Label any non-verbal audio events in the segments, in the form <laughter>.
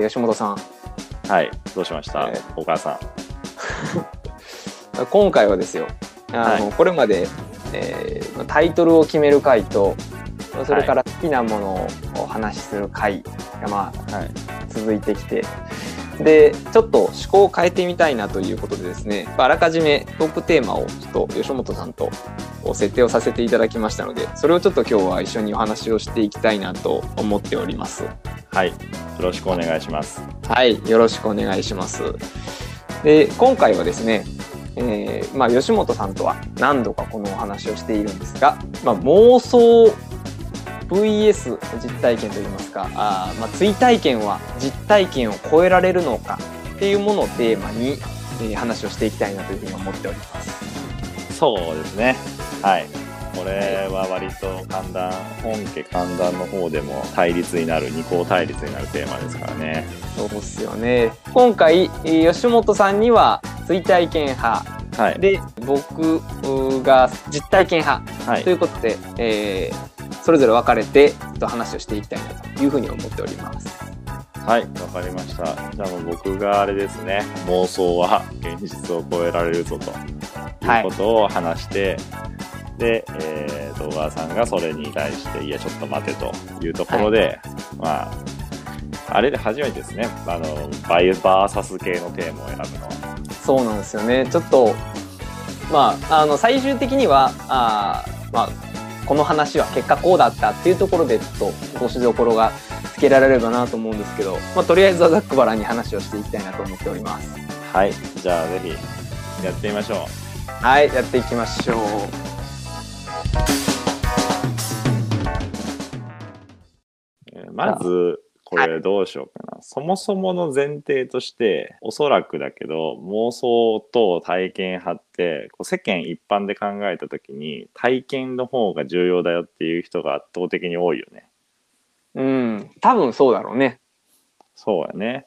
ー吉本さん。はい、どうしました、えー。お母さん。<laughs> 今回はですよ。あの、これまで、えータイトルを決める回とそれから好きなものをお話しする回が、まあ、はい。続いてきて。でちょっと趣向を変えてみたいなということでですね。あらかじめトークテーマをちょっと吉本さんと設定をさせていただきましたのでそれをちょっと今日は一緒にお話をしていきたいなと思っております。はい。よろしくお願いします。はい、よろしくお願いします。で、今回はですね、えーまあ、吉本さんとは何度かこのお話をしているんですが、まあ、妄想 VS 実体験といいますか、あーまあ、追体験は実体験を超えられるのかっていうものをテーマに、えー話をしていきたいなというふうに思っております。そうですね。はい。これは割と寒暖、本家寒暖の方でも対立になる、二項対立になるテーマですからね。そうですよね。今回、えー吉本さんには追体験派、はい。で、僕が実体験派はいとい。うことで、えーそれぞれ分かれてちょっと話をしていきたいなというふうに思っております。はい。わかりました。じゃあもう僕があれですね。妄想は現実を超えられるぞということを話して、で、えー、動画さんがそれに対して、いや、ちょっと待てというところで、まあ、あれで初めてですね。あの、バイバーサス系のテーマを選ぶのは。そうなんですよね。ちょっと、まあ、あの、最終的には、あーまあ、この話は結果こうだったっていうところで、ちょっと落としどころがつけられればなと思うんですけど、まあ、とりあえずはざっくばらんに話をしていきたいなと思っております。はい。じゃあ、ぜひ、やってみましょう。はい、やっていきましょう。まず、これどうしようかな。そもそもの前提として、おそらくだけど、妄想と体験派って、こう世間一般で考えたときに、体験の方が重要だよっていう人が圧倒的に多いよね。うん、多分そうだろうね。そうやね。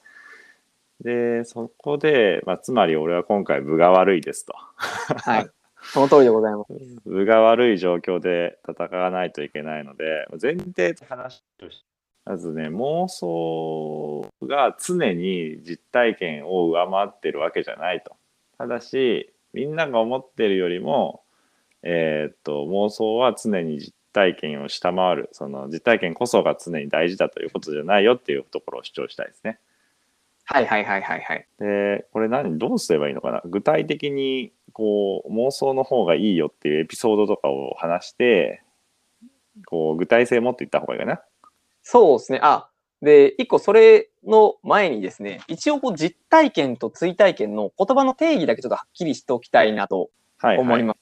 で、そこで、まあ、つまり俺は今回部が悪いですと。はい。その通りでございます。<laughs> 部が悪い状況で戦わないといけないので前提と話としてまずね妄想が常に実体験を上回ってるわけじゃないとただしみんなが思ってるよりもえーっと妄想は常に実体験を下回るその実体験こそが常に大事だということじゃないよっていうところを主張したいですね。はいはいはいはいはい。でこれ何どうすればいいのかな具体的にこう妄想の方がいいよっていうエピソードとかを話してこう具体性持っていった方がいいかな。そうですね。あ、で、一個それの前にですね、一応こう実体験と追体験の言葉の定義だけちょっとはっきりしておきたいなとはい、はい。思います。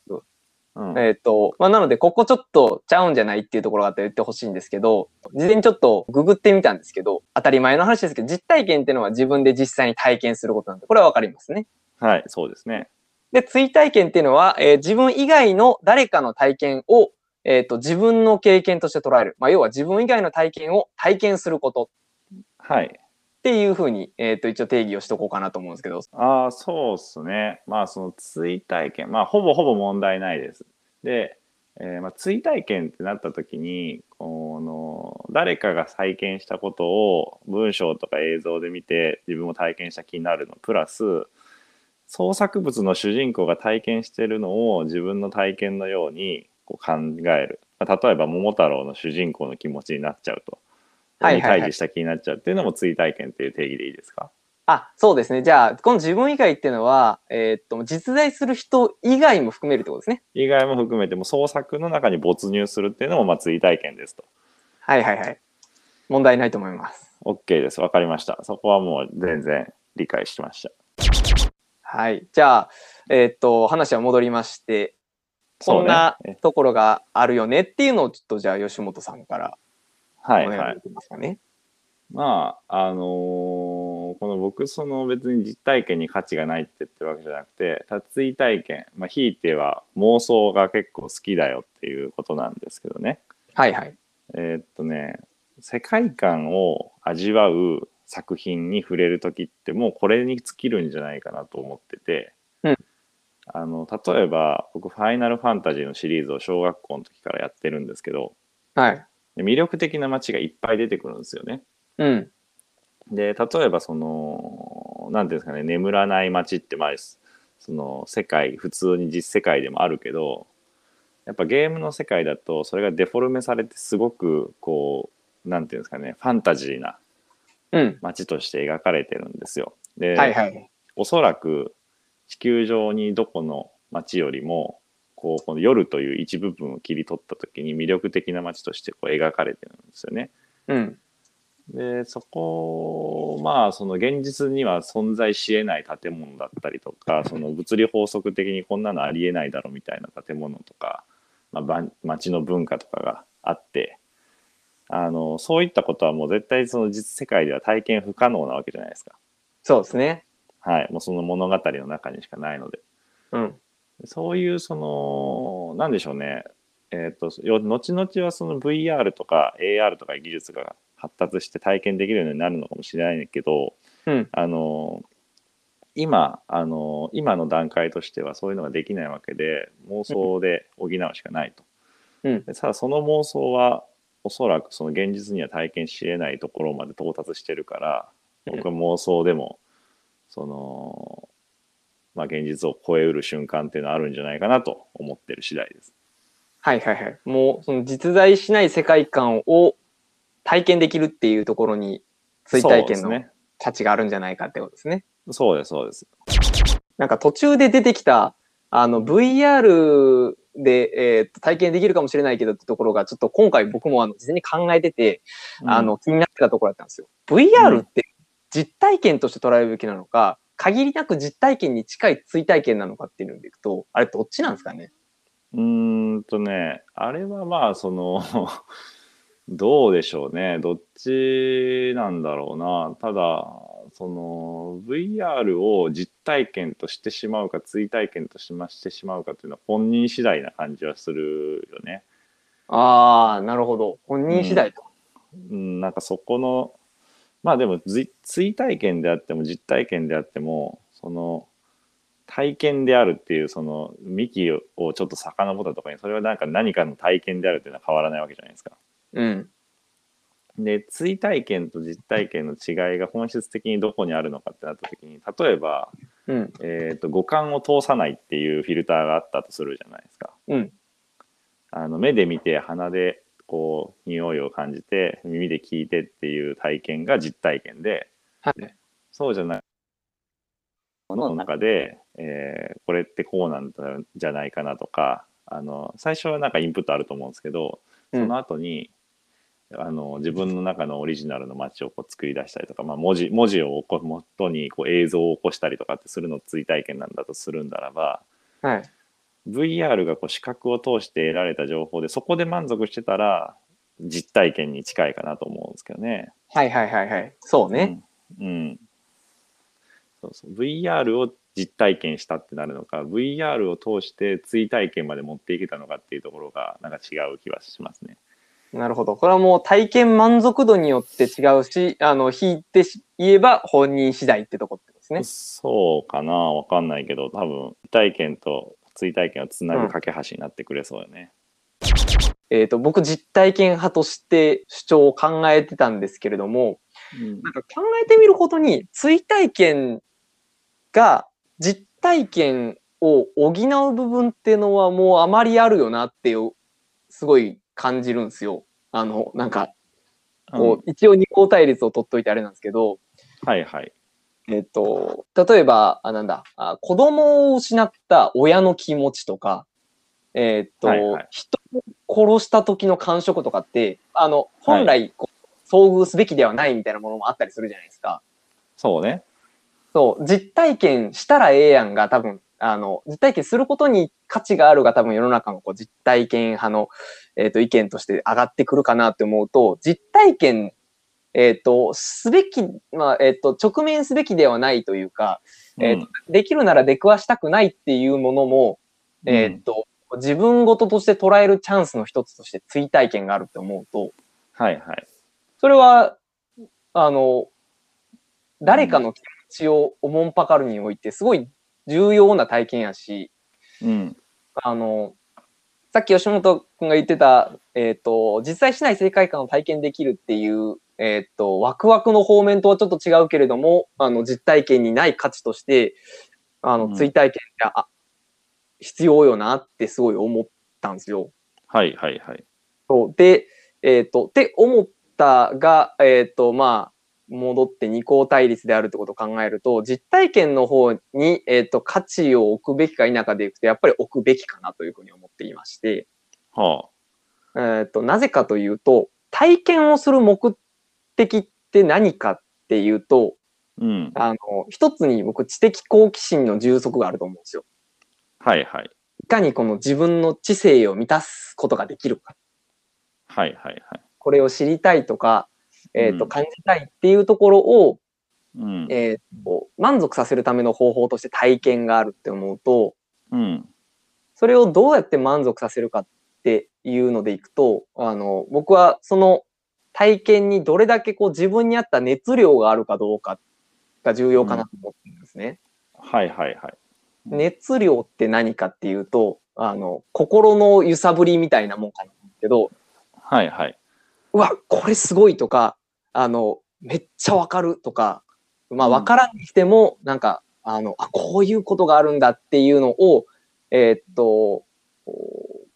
うんえっ、と、まあ、なので、ここちょっとちゃうんじゃないっていうところがあったら言ってほしいんですけど、事前にちょっとググってみたんですけど、当たり前の話ですけど、実体験っていうのは自分で実際に体験することなんで、これはわかりますね。はい、そうですね。で、追体験っていうのは、えー自分以外の誰かの体験を、えっ、と、自分の経験として捉える。まあ、要は自分以外の体験を体験することはい。っていうふうに、えっ、と、一応定義をしとこうかなと思うんですけど。ああ、そうっすね。まあその追体験、まあほぼほぼ問題ないです。で、えーまあ、追体験ってなった時にこの誰かが体験したことを文章とか映像で見て自分も体験した気になるのプラス創作物の主人公が体験してるのを自分の体験のようにこう考える、まあ、例えば「桃太郎」の主人公の気持ちになっちゃうと。はいはいはい対峙した気になっちゃうっていうのも追体験っていう定義でいいですか？あ、そうですね。じゃあ、この自分以外っていうのは、えっ、と、実在する人以外も含めるってことですね。以外も含めても創作の中に没入するっていうのもまあ追体験ですと。はいはいはい。問題ないと思います。OK です。わかりました。そこはもう全然理解しました。はい。じゃあ、えっ、と、話は戻りまして、こんなところがあるよねっていうのをちょっとじゃあ吉本さんからおはいはい願いで。きますかね。まあ、あのーこの僕、その別に実体験に価値がないって言ってるわけじゃなくて、追体験、まあ、ひいては妄想が結構好きだよっていうことなんですけどね。はいはい。えーっとね、世界観を味わう作品に触れる時ってもうこれに尽きるんじゃないかなと思ってて、うんあの例えば僕「ファイナルファンタジー」のシリーズを小学校の時からやってるんですけどはい。魅力的な街がいっぱい出てくるんですよね。うん。で例えばその何ていうんですかね眠らない街ってまあその世界普通に実世界でもあるけどやっぱゲームの世界だとそれがデフォルメされてすごくこう何ていうんですかねファンタジーなうん。街として描かれてるんですよ。で、はいはい。おそらく地球上にどこの街よりもこうこの夜という一部分を切り取った時に魅力的な街としてこう描かれてるんですよね。うん。でそこまあその現実には存在しえない建物だったりとかその物理法則的にこんなのありえないだろみたいな建物とか、まあ、ば街の文化とかがあってあのそういったことはもう絶対その実世界では体験不可能なわけじゃないですか。そうですね。はい、もうその物語の中にしかないので。うん。そういうそのなんでしょうねえっ、とよ後々はその VR とか AR とか技術が発達して体験できるようになるのかもしれないけどうん。あの今あの今の段階としてはそういうのができないわけで妄想で補うしかないと。うんでただその妄想はおそらくその現実には体験しえないところまで到達してるから僕は妄想でもそのまあ現実を超えうる瞬間っていうのはあるんじゃないかなと思ってる次第です。はいはいはい。もう、その実在しない世界観を体験できるっていうところに、追体験の。価値があるんじゃないかってことですね。そうですそうです。なんか途中で出てきた、あの、VR で、えーと体験できるかもしれないけどってところが、ちょっと今回僕もあの、事前に考えてて、あの、気になってたところだったんですよ。VR って実体験として捉えるべきなのか、限りなく実体験に近い追体験なのかっていうのでいくと、あれどっちなんですかね？うーんとね、あれはまあ、その、<laughs> どうでしょうね。どっちなんだろうな。ただ、その、VR を実体験としてしまうか、追体験としましてしまうかっていうのは本人次第な感じはするよね。ああ、なるほど。本人次第と。うん、なんかそこの、まあでも、ず追体験であっても実体験であっても、その、体験であるっていうその幹をちょっと遡ったとかにそれはなんか何かの体験であるっていうのは変わらないわけじゃないですか。うん。で追体験と実体験の違いが本質的にどこにあるのかってなった時に例えば、うん。えー、と五感を通さないっていうフィルターがあったとするじゃないですか。うん。あの目で見て鼻でこう匂いを感じて耳で聞いてっていう体験が実体験ではい。そうじゃないものの中で、えーこれってこうなんじゃないかなとかあの最初はなんかインプットあると思うんですけどその後に、あの自分の中のオリジナルの街をこう作り出したりとか、まあ、文字文字を起こ元にこう映像を起こしたりとかってするのを追体験なんだとするんならばはい。VR がこう視覚を通して得られた情報でそこで満足してたら実体験に近いかなと思うんですけどね。はいはいはいはい。そうね。うん。うんそうそう VR を実体験したってなるのか VR を通して追体験まで持っていけたのかっていうところがなんか違う気はしますね。なるほど。これはもう体験満足度によって違うし、あの、引いてし言えば本人次第ってとこですね。そうかなわかんないけど多分体験と追体験をつなぐ架け橋になってくれそうよね。えっ、と、僕実体験派として主張を考えてたんですけれども、うんなんか考えてみることに、追体験が実体験を補う部分っていうのはもうあまりあるよなっていう、すごい感じるんですよ。あの、なんか、こう、一応二項対立を取っといてあれなんですけど、はいはい。えっと、例えば、あ、なんだ、あ子供を失った親の気持ちとか、えっと、はいはい人を殺した時の感触とかって、あの、本来こう、遭遇すべきではないみたいなものもあったりするじゃないですか。そうね。そう、実体験したらええやんが多分、あの、実体験することに価値があるが多分世の中のこう実体験派の、えっ、と、意見として上がってくるかなって思うと、実体験、えっ、と、すべき、まあ、えっ、と、直面すべきではないというか、えーとできるなら出くわしたくないっていうものも、うんえっ、と、自分事として捉えるチャンスの一つとして追体験があるって思うと、はいはい。それは、あの、誰かの気持ちをおもんぱかるにおいて、すごい重要な体験やし、うん。あの、さっき吉本君が言ってた、えっ、と、実際しない世界観を体験できるっていうえーっと、ワクワクの方面とはちょっと違うけれども、あの、実体験にない価値として、あの、うん追体験って、あ、必要よなってすごい思ったんですよ。はいはいはい。そうで、えっ、と、って思ったが、えっ、と、まあ、戻って二項対立であるってことを考えると、実体験の方に、えっ、と、価値を置くべきか否かでいくと、やっぱり置くべきかなというふうに思っていまして、はえっ、と、なぜかというと、体験をする目的って何かっていうと、あ。うん。あの、一つに僕、知的好奇心の充足があると思うんですよ。はいはい。いかにこの自分の知性を満たすことができるか。はいはいはい。これを知りたいとか、えっ、と、うん感じたいっていうところを、うん。えーと満足させるための方法として体験があるって思うと、うん。それをどうやって満足させるかっていうのでいくと、あの、僕はその体験にどれだけこう自分に合った熱量があるかどうかが重要かなと思ってるんですね。はいはいはい。熱量って何かっていうと、あの、心の揺さぶりみたいなもんかなと思うけど、はいはい。うわ、これすごいとか、あの、めっちゃわかるとか、まあうんわからんにしても、なんか、あの、あ、こういうことがあるんだっていうのを、えーっと、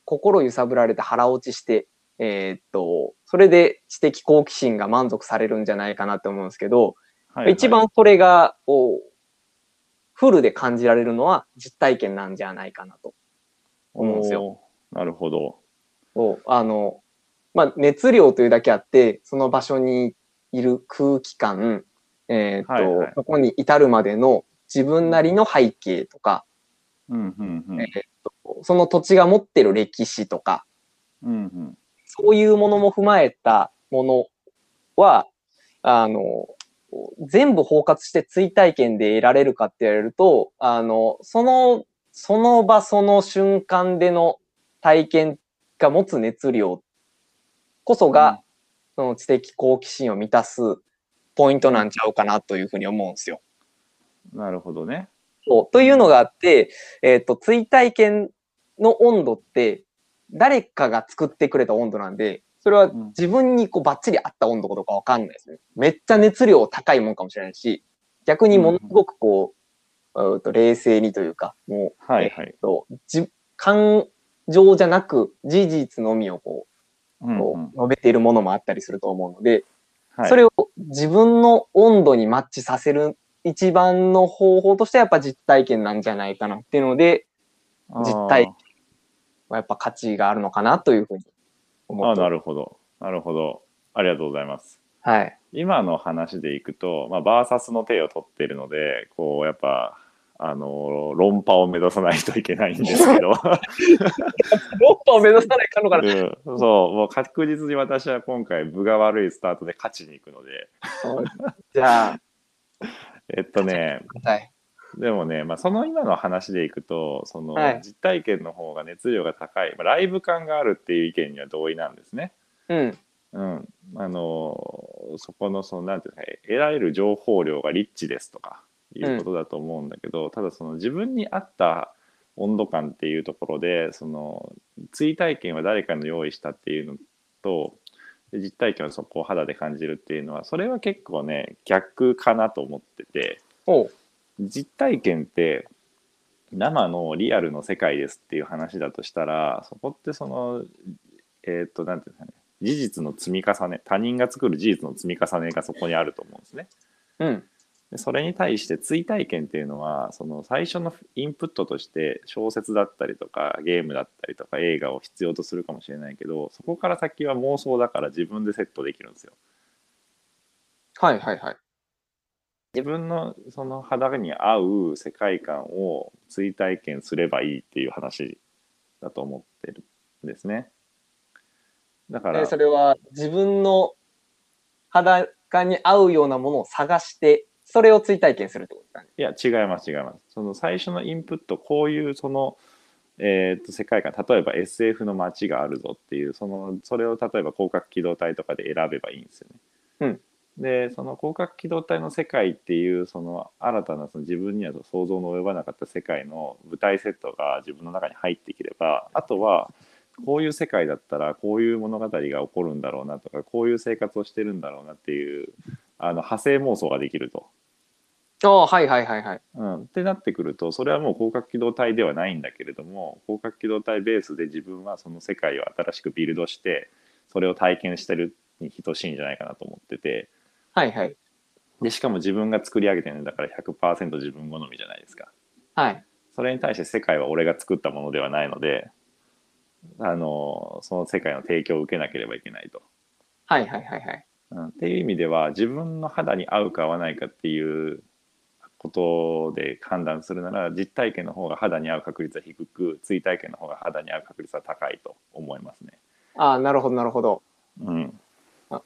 心揺さぶられて腹落ちして、えーっと、それで知的好奇心が満足されるんじゃないかなと思うんですけど、はいはい一番それが、こう、フルで感じられるのは実体験なんじゃないかなと思うんですよ。なるほど。を、あの、まあ、熱量というだけあって、その場所にいる空気感、えっ、と、はいはいそこに至るまでの自分なりの背景とか、うんうんうんえ。ーとその土地が持ってる歴史とか、うんうん。そういうものも踏まえたものは、あの、全部包括して追体験で得られるかって言われると、あの、その、その場その瞬間での体験が持つ熱量こそが、その知的好奇心を満たすポイントなんちゃうかなというふうに思うんですよ。なるほどね。そうというのがあって、えっ、と、追体験の温度って、誰かが作ってくれた温度なんで、それはうん。自分にこうバッチリ合った温度かどうかわかんないですね。めっちゃ熱量高いもんかもしれないし、逆にものすごくこう、うーと冷静にというか、もう、はいはい。とじ感情じゃなく事実のみをこう、うんうん。こう述べているものもあったりすると思うので、はい。それを自分の温度にマッチさせる一番の方法としてはやっぱ実体験なんじゃないかなっていうので、実体験はやっぱ価値があるのかなというふうに思ああ、ってる。なるほど。なるほど。ありがとうございます。はい。今の話でいくと、まあ、バーサスの手を取ってるので、こう、やっぱ、あの、論破を目指さないといけないんですけど、ロッパを目指さないかんのかな。うん、そう、もう確実に私は今回、分が悪いスタートで勝ちに行くので、じゃあ、<laughs> えっとね、はい。でもね、まあ、その今の話でいくと、その、はい実体験の方が熱量が高い、まあ、ライブ感があるっていう意見には同意なんですね。うん。うん、あのそこのそのなんていうか得られる情報量がリッチですとかいうことだと思うんだけど、ただその自分に合った温度感っていうところでその追体験は誰かの用意したっていうのとで実体験はそこを肌で感じるっていうのはそれは結構ね逆かなと思ってておう。実体験って生のリアルの世界ですっていう話だとしたらそこってそのえっ、となんていうんですかね事実の積み重ね他人が作る事実の積み重ねがそこにあると思うんですね。うん。でそれに対して追体験っていうのはその最初のインプットとして小説だったりとかゲームだったりとか映画を必要とするかもしれないけどそこから先は妄想だから自分でセットできるんですよ。はいはいはい。自分のその肌に合う世界観を追体験すればいいっていう話だと思ってるんですね。だからで、それは自分の裸に合うようなものを探して、それを追体験するってことですか？ね。いや違います違います。その最初のインプットこういうそのえー、と世界観例えば SF の街があるぞっていうそのそれを例えば広角機動隊とかで選べばいいんですよね。うんでその広角機動隊の世界っていうその新たなその自分には想像の及ばなかった世界の舞台セットが自分の中に入ってきればあとはこういう世界だったらこういう物語が起こるんだろうなとかこういう生活をしてるんだろうなっていうあの派生妄想ができると。ああ、はいはいはいはい。うん、ってなってくるとそれはもう広角機動隊ではないんだけれども広角機動隊ベースで自分はその世界を新しくビルドしてそれを体験してるに等しいんじゃないかなと思っててはいはい。でしかも自分が作り上げてるんだから100%自分好みじゃないですか。はい。それに対して世界は俺が作ったものではないのであのその世界の提供を受けなければいけないと。はいはいはいはい。うん、っていう意味では自分の肌に合うか合わないかっていうことで判断するなら実体験の方が肌に合う確率は低く追体験の方が肌に合う確率は高いと思いますね。ああ、なるほどなるほど。うんあ、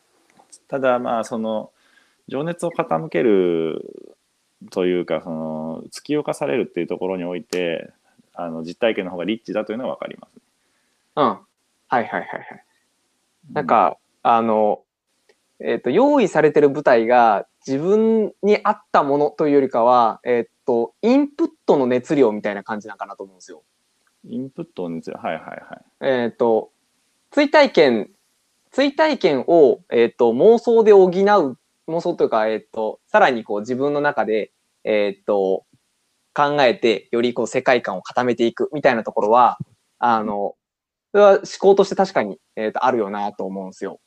ただまあその情熱を傾けるというかその突き動かされるっていうところにおいてあの実体験の方がリッチだというのは分かります。うん。はいはいはいはい。なんか、あの、えっ、と、用意されてる舞台が自分に合ったものというよりかは、えっ、と、インプットの熱量みたいな感じなんかなと思うんですよ。インプットについてはいはいはい。えっ、と、追体験、追体験を、えっ、と、妄想で補う、妄想というか、えっ、と、さらにこう自分の中で、えっ、と、考えて、よりこう世界観を固めていくみたいなところは、あの、それは思考として確かに、えっ、と、あるよなと思うんですよ。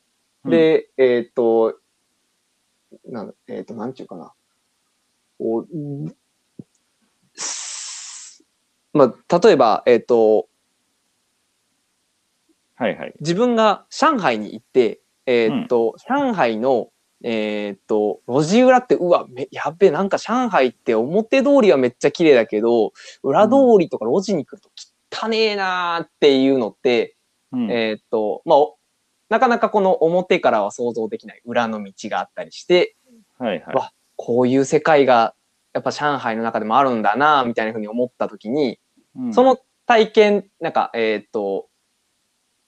で、えっ、と、なん、えっ、と、なんちゅうかな。こう、すまあ、例えば、えっ、と、はいはい。自分が上海に行って、えーっと、上海の、えーっと、路地裏って、うわ、めやっべえ、なんか上海って表通りはめっちゃ綺麗だけど、裏通りとか路地に来ると汚ねえなーっていうのって、うんえーっと、まあ、おなかなかこの表からは想像できない裏の道があったりして、はいはい。わこういう世界がやっぱ上海の中でもあるんだな、みたいなふうに思ったときに、うんその体験、なんか、えーっと、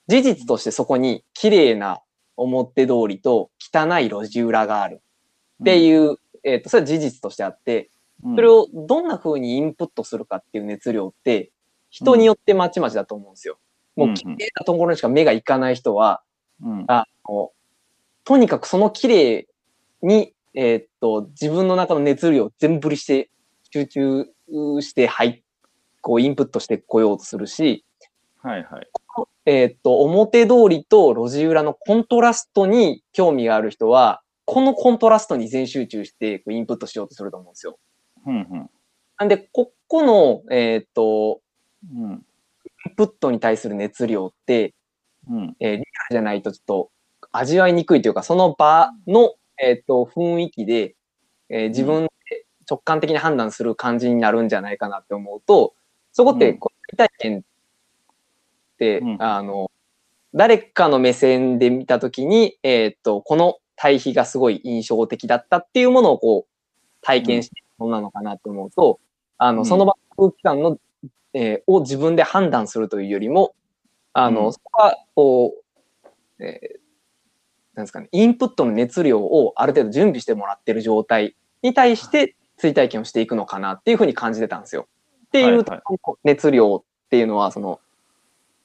事実としてそこに綺麗な表通りと汚い路地裏がある。っていう、えーっと、それは事実としてあって、うん。それをどんな風にインプットするかっていう熱量って、人によってまちまちだと思うんですよ。もう綺麗なところにしか目がいかない人は、うん。あの、とにかくその綺麗に、えーっと、自分の中の熱量を全振りして、集中して、はい、こうインプットしてこようとするし、はいはい。えーっと、表通りと路地裏のコントラストに興味がある人は、このコントラストに全集中してこうインプットしようとすると思うんですよ。うんうん。なんで、ここの、えーっと、うん。インプットに対する熱量って、うん。えーリアルじゃないとちょっと味わいにくいというか、その場の、えっ、と、雰囲気で、えー自分で直感的に判断する感じになるんじゃないかなって思うと、そこって、うん。こう体験うん。あの、誰かの目線で見たときに、えっ、と、この対比がすごい印象的だったっていうものをこう、体験しているものなのかなと思うと、あの、うん。その場の空気感の、えーを自分で判断するというよりも、あの、うん。そこは、こう、えーなんですかね、インプットの熱量をある程度準備してもらってる状態に対して追体験をしていくのかなっていうふうに感じてたんですよ。っていう熱量っていうのは、その、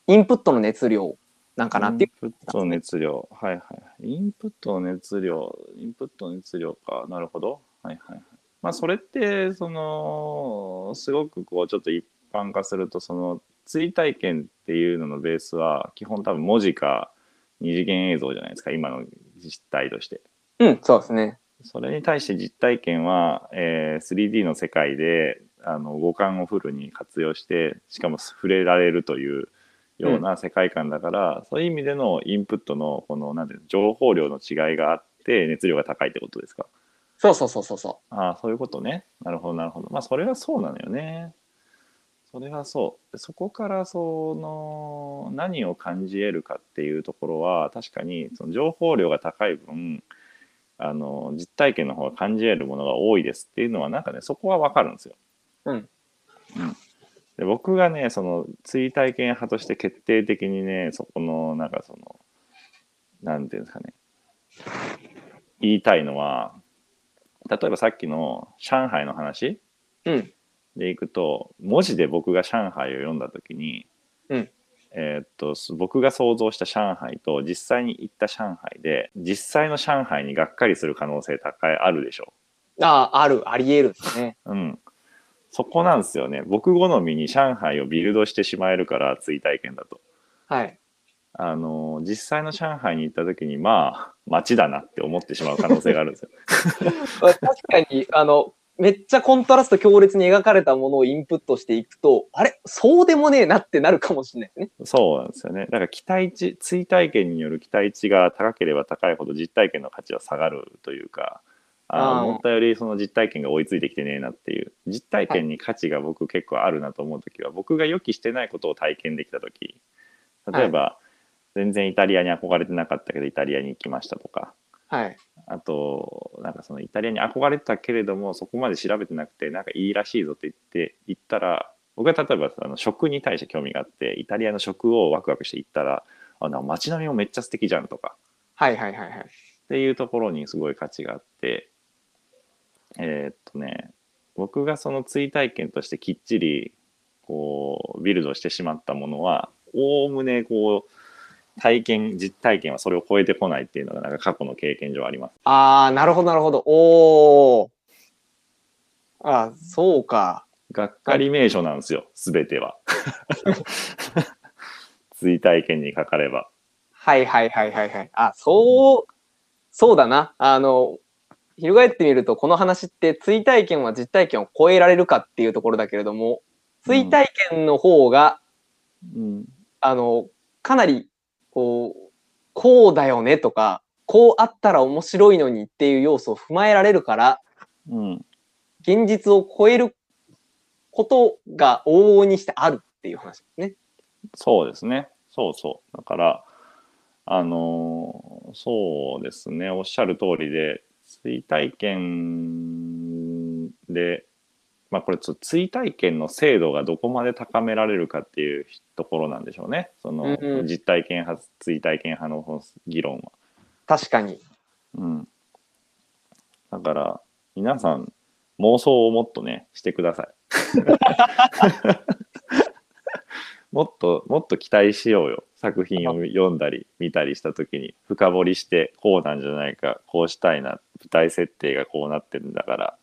インプットの熱量なんかなっていう。インプットの熱量。はいはい。インプットの熱量。インプットの熱量か。なるほど。はいはいはい。まあそれって、その、すごくこう、ちょっと一般化すると、その、追体験っていうののベースは、基本多分文字か二次元映像じゃないですか、今の実態として。うん、そうですね。それに対して実体験は、えー 3D の世界であの五感をフルに活用してしかも触れられるというような世界観だから、そういう意味でのインプットのこのなんていうの情報量の違いがあって熱量が高いってことですか？そうそうそうそうそああそういうことね。なるほどなるほど。まあそれはそうなのよね。それはそう。でそこからその何を感じ得るかっていうところは確かにその情報量が高い分あの実体験の方が感じ得るものが多いですっていうのはなんかねそこは分かるんですよ。うん。うんで僕がねその追体験派として決定的にねそこのなんかそのなんていうんですかね言いたいのは例えばさっきの上海の話う。うん。でいくと文字で僕が上海を読んだ時に、うんえーっとす僕が想像した上海と実際に行った上海で実際の上海にがっかりする可能性高いあるでしょああ、ある、あり得るですね。うん。そこなんですよね。僕好みに上海をビルドしてしまえるから、追体験だと。はい。あの、実際の上海に行った時に、まあ、街だなって思ってしまう可能性があるんですよ。<laughs> 確かに、あの、めっちゃコントラスト強烈に描かれたものをインプットしていくと、あれ？そうでもねえなってなるかもしれないですね。そうなんですよね。だから期待値、追体験による期待値が高ければ高いほど実体験の価値は下がるというか、あ思ったよりその実体験が追いついてきてねえなっていう。実体験に価値が僕結構あるなと思う時は、僕が予期してないことを体験できた時。例えば、全然イタリアに憧れてなかったけどイタリアに行きましたとか。はい。あとなんかそのイタリアに憧れてたけれどもそこまで調べてなくてなんかいいらしいぞって言って行ったら僕は例えばあの食に対して興味があってイタリアの食をワクワクして行ったらあなんか街並みもめっちゃ素敵じゃんとか。はいはいはいはい。っていうところにすごい価値があってえーっとね僕がその追体験としてきっちりこうビルドしてしまったものはおおむねこう体験実体験はそれを超えてこないっていうのがなんか過去の経験上あります。ああ、なるほどなるほど。おお。あーそうか。がっかり名所なんですよ全ては。<laughs> 追体験にかかれば。はいはいはいはいはい。あ、そう、そうだな。あの、翻ってみると、この話って追体験は実体験を超えられるかっていうところだけれども、追体験の方が、うんあの、かなり、こう、こうだよねとか、こうあったら面白いのにっていう要素を踏まえられるから、うん、現実を超えることが往々にしてあるっていう話ですね。そうですね。そうそう。だから、あのーそうですね。おっしゃる通りで、追体験で、まあこれちょっと追体験の精度がどこまで高められるかっていうところなんでしょうね。その、うんうん実体験派、追体験派の議論は。確かに。うん。だから、皆さん、妄想をもっとね、してください。<laughs> もっと、もっと期待しようよ。作品を読んだり、見たりしたときに、深掘りして、こうなんじゃないか、こうしたいな、舞台設定がこうなってるんだから、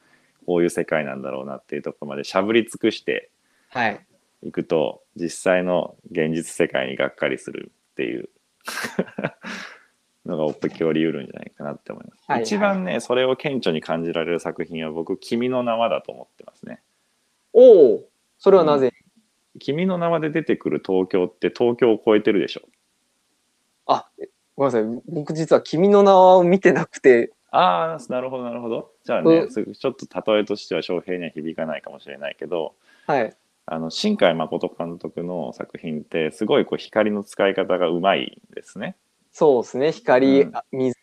こういう世界なんだろうなっていうところまでしゃぶり尽くしてはい。いくと、実際の現実世界にがっかりするっていうのが起こりうるんじゃないかなって思います。はいはい一番ね、それを顕著に感じられる作品は僕、君の名はだと思ってますね。おお、それはなぜ、君の名はで出てくる東京って東京を超えてるでしょ？あ、ごめんなさい。僕実は君の名を見てなくて、ああ、なるほど、なるほど。じゃあね、うんちょっと例えとしては翔平には響かないかもしれないけど、はい。あの新海誠監督の作品ってすごいこう光の使い方がうまいですね。そうですね。光、うんあ水、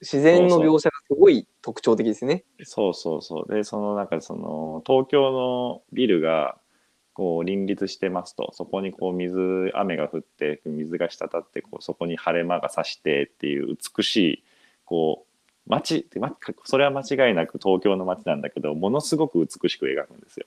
自然の描写がすごい特徴的ですね。そうそうそう。で、そのなんかその東京のビルがこう林立してますと、そこにこう水、雨が降って水が滴ってこうそこに晴れ間が差してっていう美しいこう街まそれは間違いなく東京の街なんだけど、ものすごく美しく描くんですよ。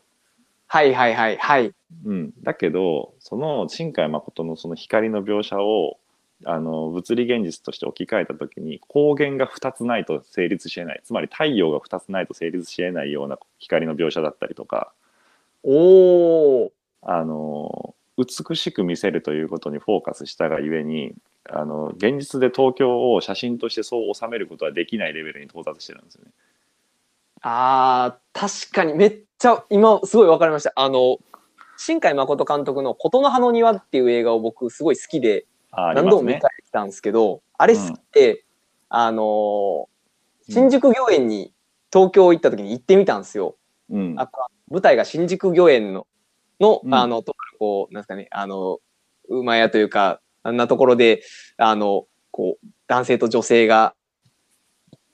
はいはいはいはい。うん、だけどその新海誠のその光の描写をあの物理現実として置き換えた時に光源が2つないと成立しえないつまり太陽が2つないと成立しえないような光の描写だったりとかおお。あの美しく見せるということにフォーカスしたがゆえにあの現実で東京を写真としてそう収めることはできないレベルに到達してるんですよね。あー、確かにめっちゃ今すごいわかりました。あの、新海誠監督の琴の葉の庭っていう映画を僕すごい好きで何。度も見返したんですけど、あれ好きで、あのー新宿御苑に東京行った時に行ってみたんですよ。うん。あ舞台が新宿御苑の、の、うん。あの、とあるこう、なんですかね、あの、馬屋というか、あんなところで、あの、こう、男性と女性が、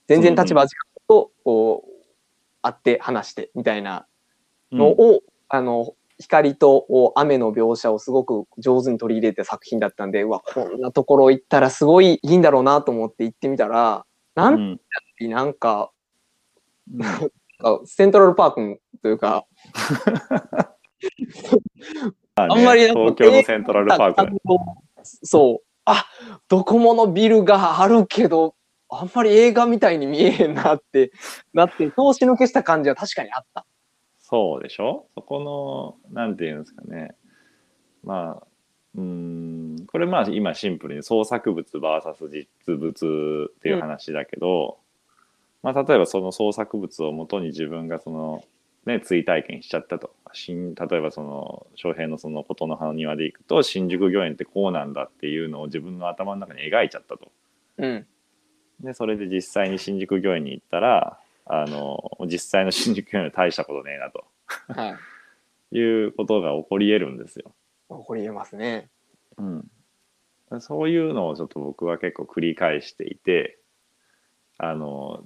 全然立場違うと、こう、会って話して、みたいなのを、あの、光とお雨の描写をすごく上手に取り入れた作品だったんで、うわ、こんなところ行ったらすごいいいんだろうなと思って行ってみたら、なうん。んなんか、セントラルパークというか、<laughs> あんまり東京のセントラルパークで。そう。あ、ドコモのビルがあるけど、あんまり映画みたいに見えへんなってなって、通し抜けした感じは確かにあった。そうでしょ？そこの、なんていうんですかね。まあ、うーん、これまあ今シンプルに創作物 VS 実物っていう話だけど、まあ例えばその創作物をもとに自分がその、ね、追体験しちゃったと。新例えばその翔平のそのことの葉の庭でいくと新宿御苑ってこうなんだっていうのを自分の頭の中に描いちゃったと。うん。でそれで実際に新宿御苑に行ったらあの実際の新宿御苑は大したことねえなとはい。<laughs> いうことが起こり得るんですよ。これ言えますね。うん、そういうのをちょっと僕は結構繰り返していてあの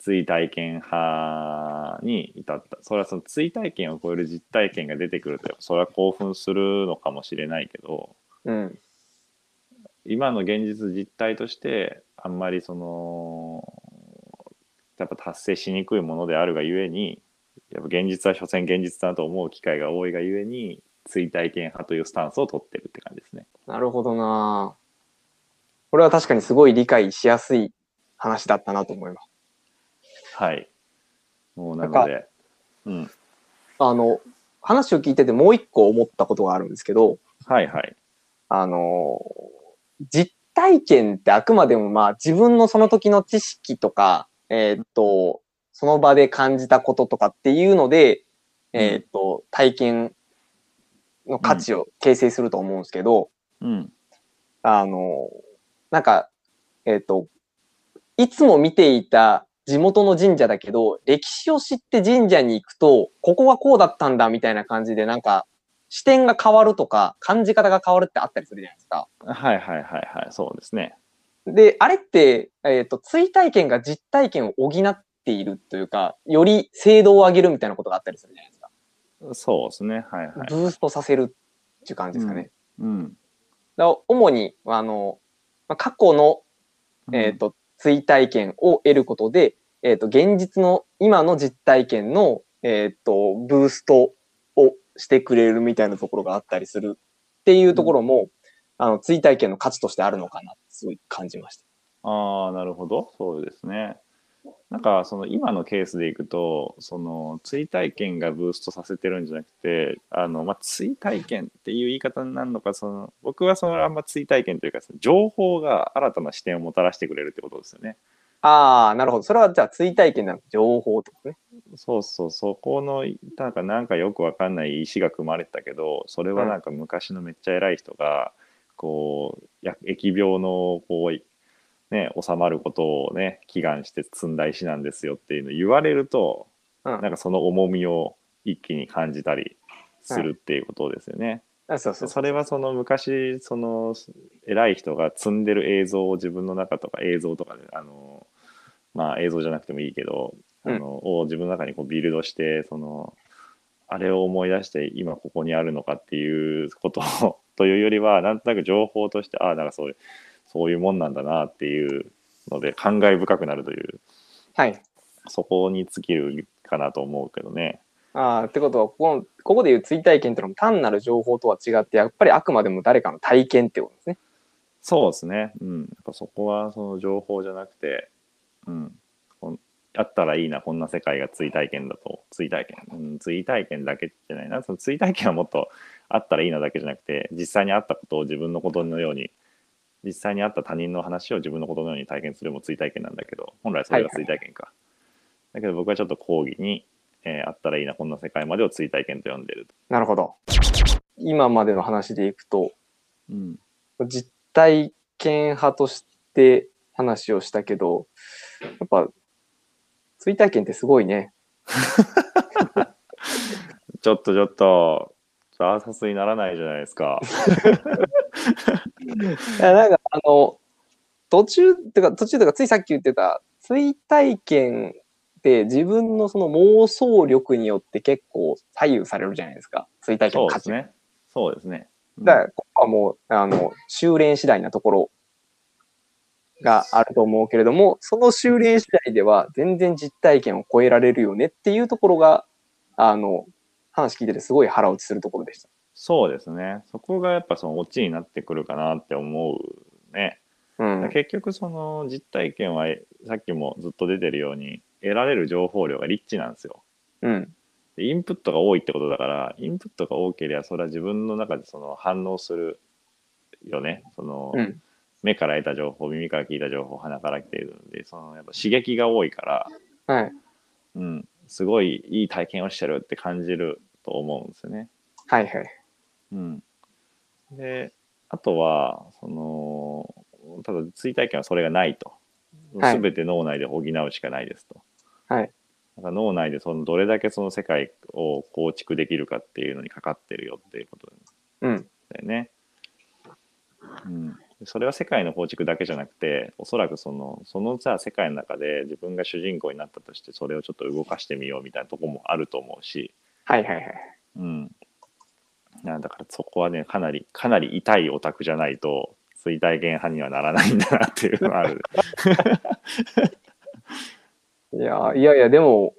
追体験派に至ったそれはその追体験を超える実体験が出てくるとそれは興奮するのかもしれないけどうん。今の現実実態としてあんまりそのやっぱ達成しにくいものであるがゆえにやっぱ現実は所詮現実だと思う機会が多いがゆえに追体験派というスタンスを取ってるって感じですね。なるほどなこれは確かにすごい理解しやすい話だったなと思います。はい。もうなので、うん。あの、話を聞いててもう一個思ったことがあるんですけど、はいはい。あの、実体験ってあくまでもまあ自分のその時の知識とか、えーっと、その場で感じたこととかっていうので、えーっと、体験の価値を形成すると思うんですけど、うん。あの、なんか、えーっと、いつも見ていた地元の神社だけど、歴史を知って神社に行くと、ここはこうだったんだみたいな感じで、なんか、視点が変わるとか、感じ方が変わるってあったりするじゃないですか。はいはいはいはい。そうですね。で、あれって、えっ、と、追体験が実体験を補っているというか、より精度を上げるみたいなことがあったりするじゃないですか。そうですね。はいはい。ブーストさせるっていう感じですかね。うん。だから主に、あの、まあ過去の、えっ、と、追体験を得ることで、えっ、と、現実の、今の実体験の、えっ、と、ブーストをしてくれるみたいなところがあったりするっていうところも、あの、追体験の価値としてあるのかなってすごい感じました。ああ、なるほど。そうですね。なんか、その今のケースでいくと、その追体験がブーストさせてるんじゃなくて、あの、まあ、追体験っていう言い方になるのか、その、僕はそのあんま追体験というか、情報が新たな視点をもたらしてくれるってことですよね。ああ、なるほど。それはじゃあ追体験なの情報とね。そうそう、そこの、なんか、なんかよくわかんない石が組まれてたけど、それはなんか昔のめっちゃ偉い人が、こう、や疫病の、こう、ね、収まることをね、祈願して積んだ石なんですよっていうのを言われると、うん。なんかその重みを一気に感じたりするっていうことですよね。あそうそうでそれはその昔その偉い人が積んでる映像を自分の中とか映像とかであのまあ映像じゃなくてもいいけど、あのを自分の中にこうビルドしてそのあれを思い出して今ここにあるのかっていうことをというよりはなんとなく情報としてああなんかそういうそういうもんなんだなっていうので感慨深くなるというはい。そこに尽きるかなと思うけどね。ああ、ってことは、ここの、ここでいう追体験っていうのも単なる情報とは違って、やっぱりあくまでも誰かの体験ってことですね。そうですね。うん。やっぱそこはその情報じゃなくて、うんあったらいいな、こんな世界が追体験だと。追体験。うん、追体験だけじゃないな。その追体験はもっとあったらいいなだけじゃなくて、実際にあったことを自分のことのように、実際にあった他人の話を自分のことのように体験するも追体験なんだけど、本来それが追体験か。だけど僕はちょっと講義に、えーあったらいいな、こんな世界までを追体験と呼んでると。なるほど。今までの話でいくと、うん。実体験派として話をしたけど、やっぱ、追体験ってすごいね。<laughs> ちょっとちょっと、アーサスにならないじゃないですか。<laughs> いやなんかあの、途中、てか途中とかついさっき言ってた、追体験って自分のその妄想力によって結構左右されるじゃないですか。追体験の価値。そうですね。そうですね。うんだから、ここはもう、あの、修練次第なところがあると思うけれども、その修練次第では全然実体験を超えられるよねっていうところが、あの、話聞いててすごい腹落ちするところでした。そうですねそこがやっぱそのオチになってくるかなって思うね。うん。結局その実体験はさっきもずっと出てるように得られる情報量がリッチなんですよ。うん。でインプットが多いってことだからインプットが多ければそれは自分の中でその反応するよねその、うん。目から得た情報耳から聞いた情報鼻から来ているのでそのやっぱ刺激が多いから、はい。うん、すごいいい体験をしてるって感じると思うんですよね。はいはい。うん、であとはそのただ追体験はそれがないと、はい全て脳内で補うしかないですと。はい。だから脳内でそのどれだけその世界を構築できるかっていうのにかかってるよっていうことうん。だよね。うん、それは世界の構築だけじゃなくておそらくそのそのじゃあ世界の中で自分が主人公になったとしてそれをちょっと動かしてみようみたいなとこもあると思うし、はいはいはい。うん、なだからそこはねかなりかなり痛いオタクじゃないと追体験派にはならないんだなっていうのはある。<laughs> いや、いやいや、でも、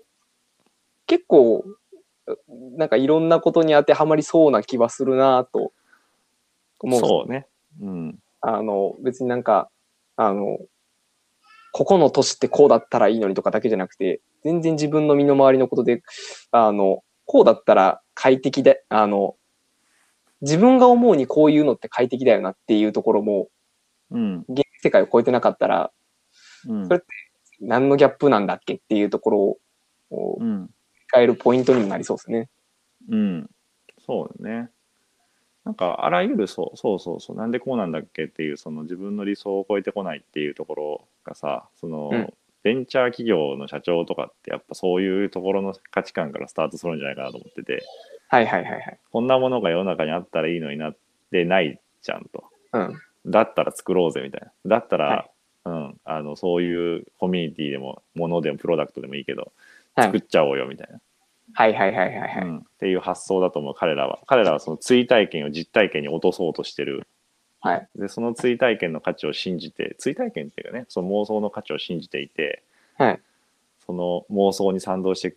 結構、なんかいろんなことに当てはまりそうな気はするなと思う。そうね。うん、あの、別になんか、あの、ここの都市ってこうだったらいいのにとかだけじゃなくて、全然自分の身の回りのことで、あの、こうだったら快適で、あの、自分が思うにこういうのって快適だよなっていうところも、うん。現世界を超えてなかったら、うん。それ何のギャップなんだっけっていうところを、こううん。変えるポイントにもなりそうですね。うん、そうだね。なんかあらゆるそうそうそうそう。なんでこうなんだっけっていうその自分の理想を超えてこないっていうところがさその、うんベンチャー企業の社長とかってやっぱそういうところの価値観からスタートするんじゃないかなと思っててはいはいはいはい。こんなものが世の中にあったらいいのになってないじゃんとうん。だったら作ろうぜみたいなだったら、はいうん、あのそういうコミュニティでもものでもプロダクトでもいいけどはい作っちゃおうよみたいな。はいはいはいはいはい。うん、っていう発想だと思う彼らは彼らはその追体験を実体験に落とそうとしてるはい。でその追体験の価値を信じて追体験っていうかねその妄想の価値を信じていてはい。その妄想に賛同して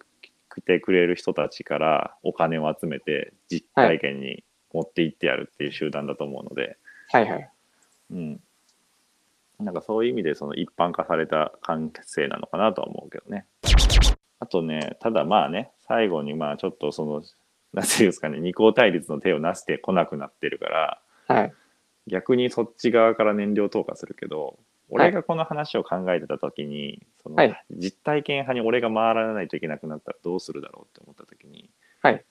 きてくれる人たちからお金を集めて実体験に持っていってやるっていう集団だと思うので、はいはい。うん、なんかそういう意味でその一般化された関係なのかなとは思うけどね。あとねただまあね最後にまあちょっとその何ていうんですかね二項対立の手をなしてこなくなってるからはい。逆にそっち側から燃料投下するけど俺がこの話を考えてた時に、そのはい実体験派に俺が回らないといけなくなったらどうするだろうって思った時に、はい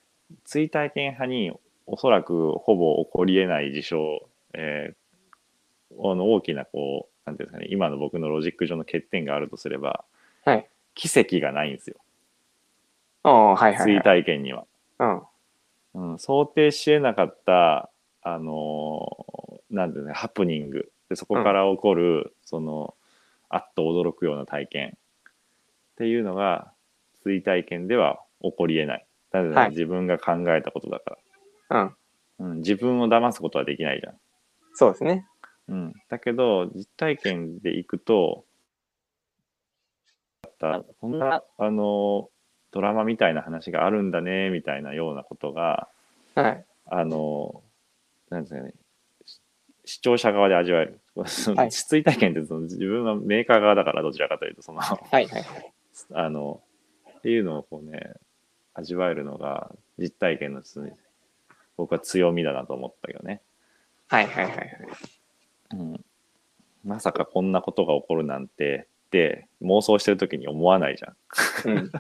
追体験派におそらくほぼ起こりえない事象、えーあの大きなこうなんていうんですかね今の僕のロジック上の欠点があるとすればはい。奇跡がないんですよああ、はいはい、追はい。体験には。うん。うん、想定しえなかった、あのーなんていうのハプニング。でそこから起こる、そのあっと驚くような体験。っていうのが追体験では起こりえない。なぜならはい。自分が考えたことだかうん。ら、うん、自分を騙すことはできないじゃん、そうですね。うん、だけど実体験でいくとこんなあのドラマみたいな話があるんだねみたいなようなことがはい。あの、なんですかね、し視聴者側で味わえる。はい追体験ってその自分はメーカー側だからどちらかというと、その、はいはいはい。<laughs> あの、っていうのをこうね、味わえるのが実体験の僕は強みだなと思ったけどね。はいはいはいはい。うん。まさかこんなことが起こるなんて、って妄想してる時に思わないじゃうん。ん。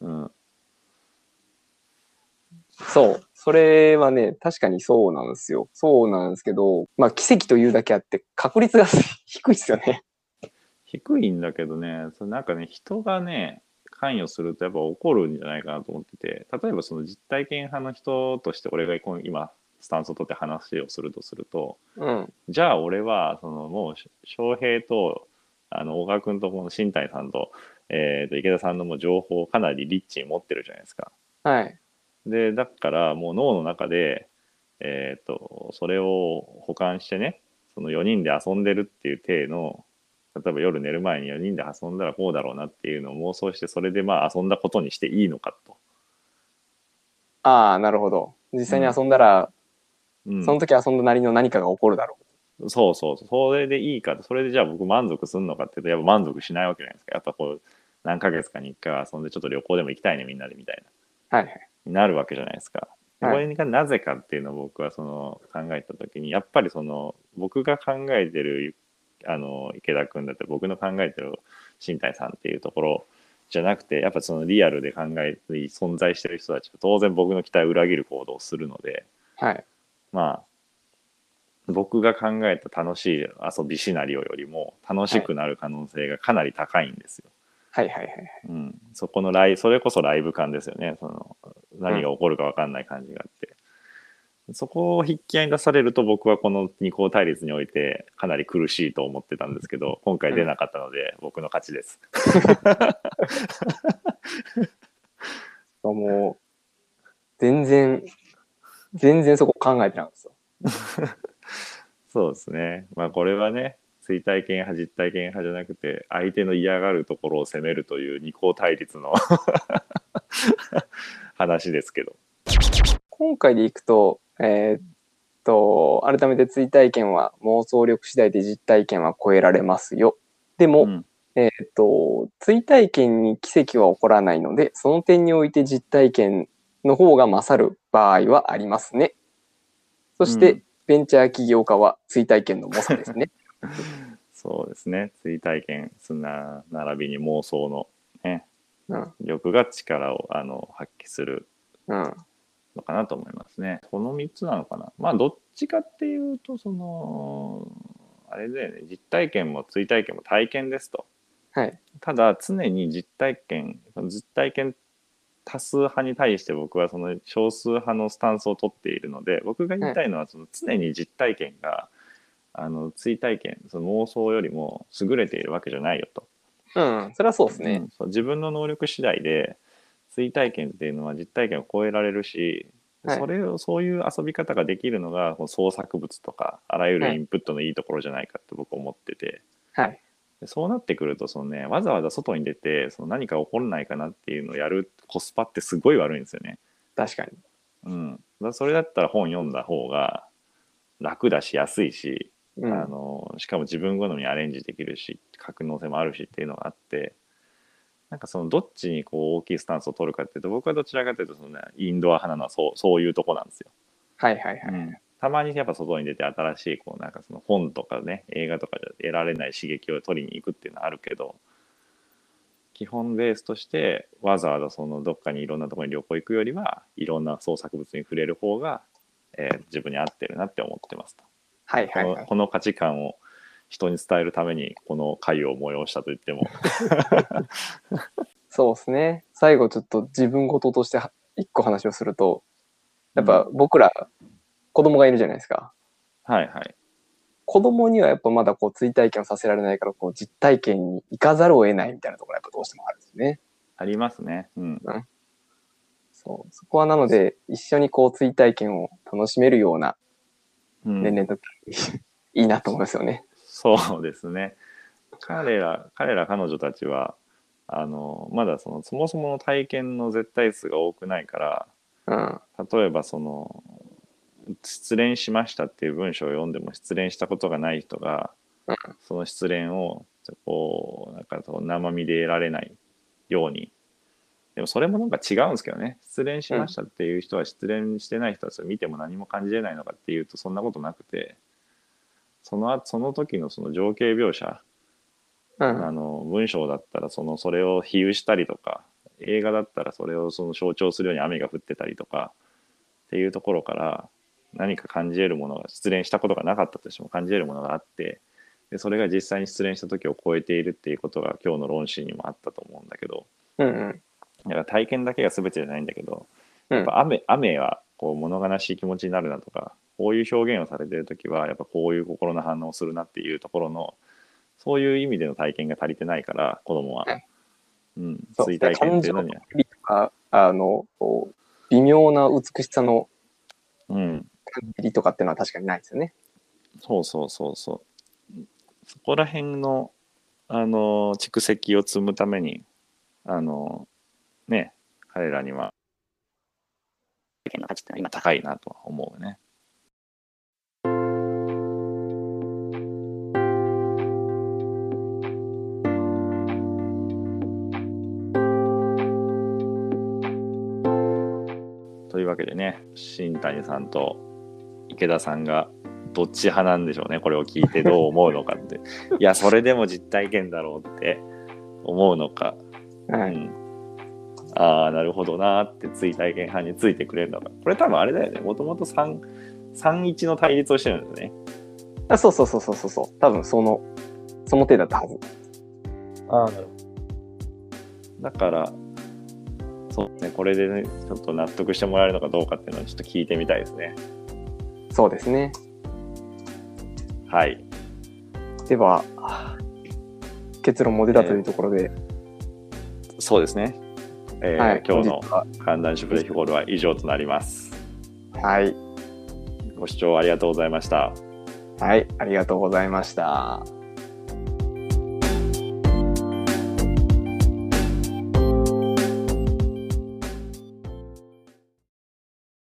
うん。そう。それはね、確かにそうなんですよ。そうなんですけど、まあ奇跡というだけあって確率が低いですよね。低いんだけどね、そのなんかね、人がね、関与するとやっぱ起こるんじゃないかなと思ってて、例えばその実体験派の人として俺が今、スタンスを取って話をするとすると、うん。じゃあ俺は、そのもう、翔平と、あの、小川君とこの新谷さんと、えーと、池田さんのもう情報をかなりリッチに持ってるじゃないですか。はい。で、だからもう脳の中で、えっ、と、それを保管してね、その4人で遊んでるっていう体の、例えば夜寝る前に4人で遊んだらこうだろうなっていうのを妄想して、それでまあ遊んだことにしていいのかと。ああ、なるほど。実際に遊んだら、うん、その時遊んだなりの何かが起こるだろそうそうそうそれでいいかそれでじゃあ僕満足するのかっていうとやっぱ満足しないわけじゃないですかやっぱこう何ヶ月かに1回遊んでちょっと旅行でも行きたいねみんなでみたいなう。はいはい。になるわけじゃないですか。ではいこれがなぜかっていうのを僕はその考えた時にやっぱりその僕が考えてるあの池田君だって僕の考えてる新谷さんっていうところじゃなくてやっぱそのリアルで考えて存在してる人たちは当然僕の期待を裏切る行動をするのではい。まあ僕が考えた楽しい遊びシナリオよりも楽しくなる可能性がかなり高いんですよ。はいはいはい。うん、そこのライそれこそライブ感ですよねその何が起こるか分かんない感じがあって、そこを筆記合に出されると僕はこの二項対立においてかなり苦しいと思ってたんですけど今回出なかったので僕の勝ちです。<laughs> もう、全然、全然そこ考えてなかったですよ。そうですね。まあこれはね追体験派実体験派じゃなくて相手の嫌がるところを責めるという二項対立の話ですけど。今回でいくと、えーっと、改めて追体験は妄想力次第で実体験は超えられますよ。でも、うんえーっと、追体験に奇跡は起こらないので、その点において実体験の方が勝る場合はありますね。そして、うんベンチャー起業家は追体験の猛者ですね。<laughs> そうですね追体験すな並びに妄想の、ね、うん。力が力をあの発揮するうん。のかなと思いますね。この3つなのかな。まあどっちかっていうとそのあれだよね実体験も追体験も体験ですと。はい。ただ常に実体験実体験多数派に対して僕はその少数派のスタンスを取っているので僕が言いたいのはその常に実体験があの追体験その妄想よりも優れているわけじゃないよと。うん。それはそうですねうん。そう自分の能力次第で追体験っていうのは実体験を超えられるし、はいそれをそういう遊び方ができるのがこの創作物とかあらゆるインプットのいいところじゃないかって僕思ってて、はい。でそうなってくるとその、ね、わざわざ外に出てその何か起こらないかなっていうのをやるコスパってすごい悪いんですよね。確かに。うん、それだったら本読んだ方が楽だし安いし、うん。あのしかも自分好みにアレンジできるし格納性もあるしっていうのがあってなんかそのどっちにこう大きいスタンスを取るかっていうと僕はどちらかというとその、ね、インドア派なのはそうそういうとこなんですよ。はいはいはい。うんたまにやっぱ外に出て新しいこうなんかその本とかね映画とかで得られない刺激を取りに行くっていうのはあるけど基本ベースとしてわざわざそのどっかにいろんなところに旅行行くよりはいろんな創作物に触れる方が、えー自分に合ってるなって思ってますと。こはいはいはい。のこの価値観を人に伝えるためにこの会を催したと言っても <laughs> そうですね。最後ちょっと自分事としては一個話をすると、やっぱ僕ら子供がいるじゃないですか。はいはい子供にはやっぱまだこう追体験をさせられないから、こう実体験に行かざるを得ないみたいなところがやっぱどうしてもあるんですね。ありますね。うんそう。そこはなので、一緒にこう追体験を楽しめるようなうん年齢の時、いいなと思いますよね。そうですね。彼ら、彼ら彼女たちは、あの、まだその、そもそもの体験の絶対数が多くないから、うん。例えばその、失恋しましたっていう文章を読んでも失恋したことがない人が、うんその失恋を、こう、なんかそう生身で得られないように。でもそれもなんか違うんですけどね。失恋しましたっていう人は失恋してない人はそれ見ても何も感じれないのかっていうとそんなことなくて、その後その時のその情景描写、うん。あの文章だったらそのそれを比喩したりとか映画だったらそれをその象徴するように雨が降ってたりとかっていうところから何か感じれるものが失恋したことがなかったとしても感じれるものがあってでそれが実際に失恋した時を超えているっていうことが今日の論旨にもあったと思うんだけどうんうん。だから体験だけが全てじゃないんだけどうんやっぱ雨雨はこう物悲しい気持ちになるなとかこういう表現をされてる時はやっぱこういう心の反応をするなっていうところのそういう意味での体験が足りてないから子供ははい。うん、追体験っていうのには。あの、微妙な美しさのうん、感じとかっていうのは確かにないですよね。そうそうそうそう。そこら辺の、あの、蓄積を積むために、あの、ね、彼らには、の価値ってのは今高高いなとは思うね。というわけでね新谷さんと池田さんがどっち派なんでしょうね。これを聞いてどう思うのかって。<laughs> いやそれでも実体験だろうって思うのか、はい。うん、ああなるほどなーって追体験派についてくれるのかこれ多分あれだよね。もともと31の対立をしてるんですね。あそうそうそうそうそうそう。多分その、その手だったはず。ああなるほど。だからそうねこれでねちょっと納得してもらえるのかどうかっていうのをちょっと聞いてみたいですね。そうですね。はい。では、結論も出たというところで、そうですね、えーはい、今日の観覧種プレイホールは以上となります。はい。ご視聴ありがとうございました。はい、ありがとうございました。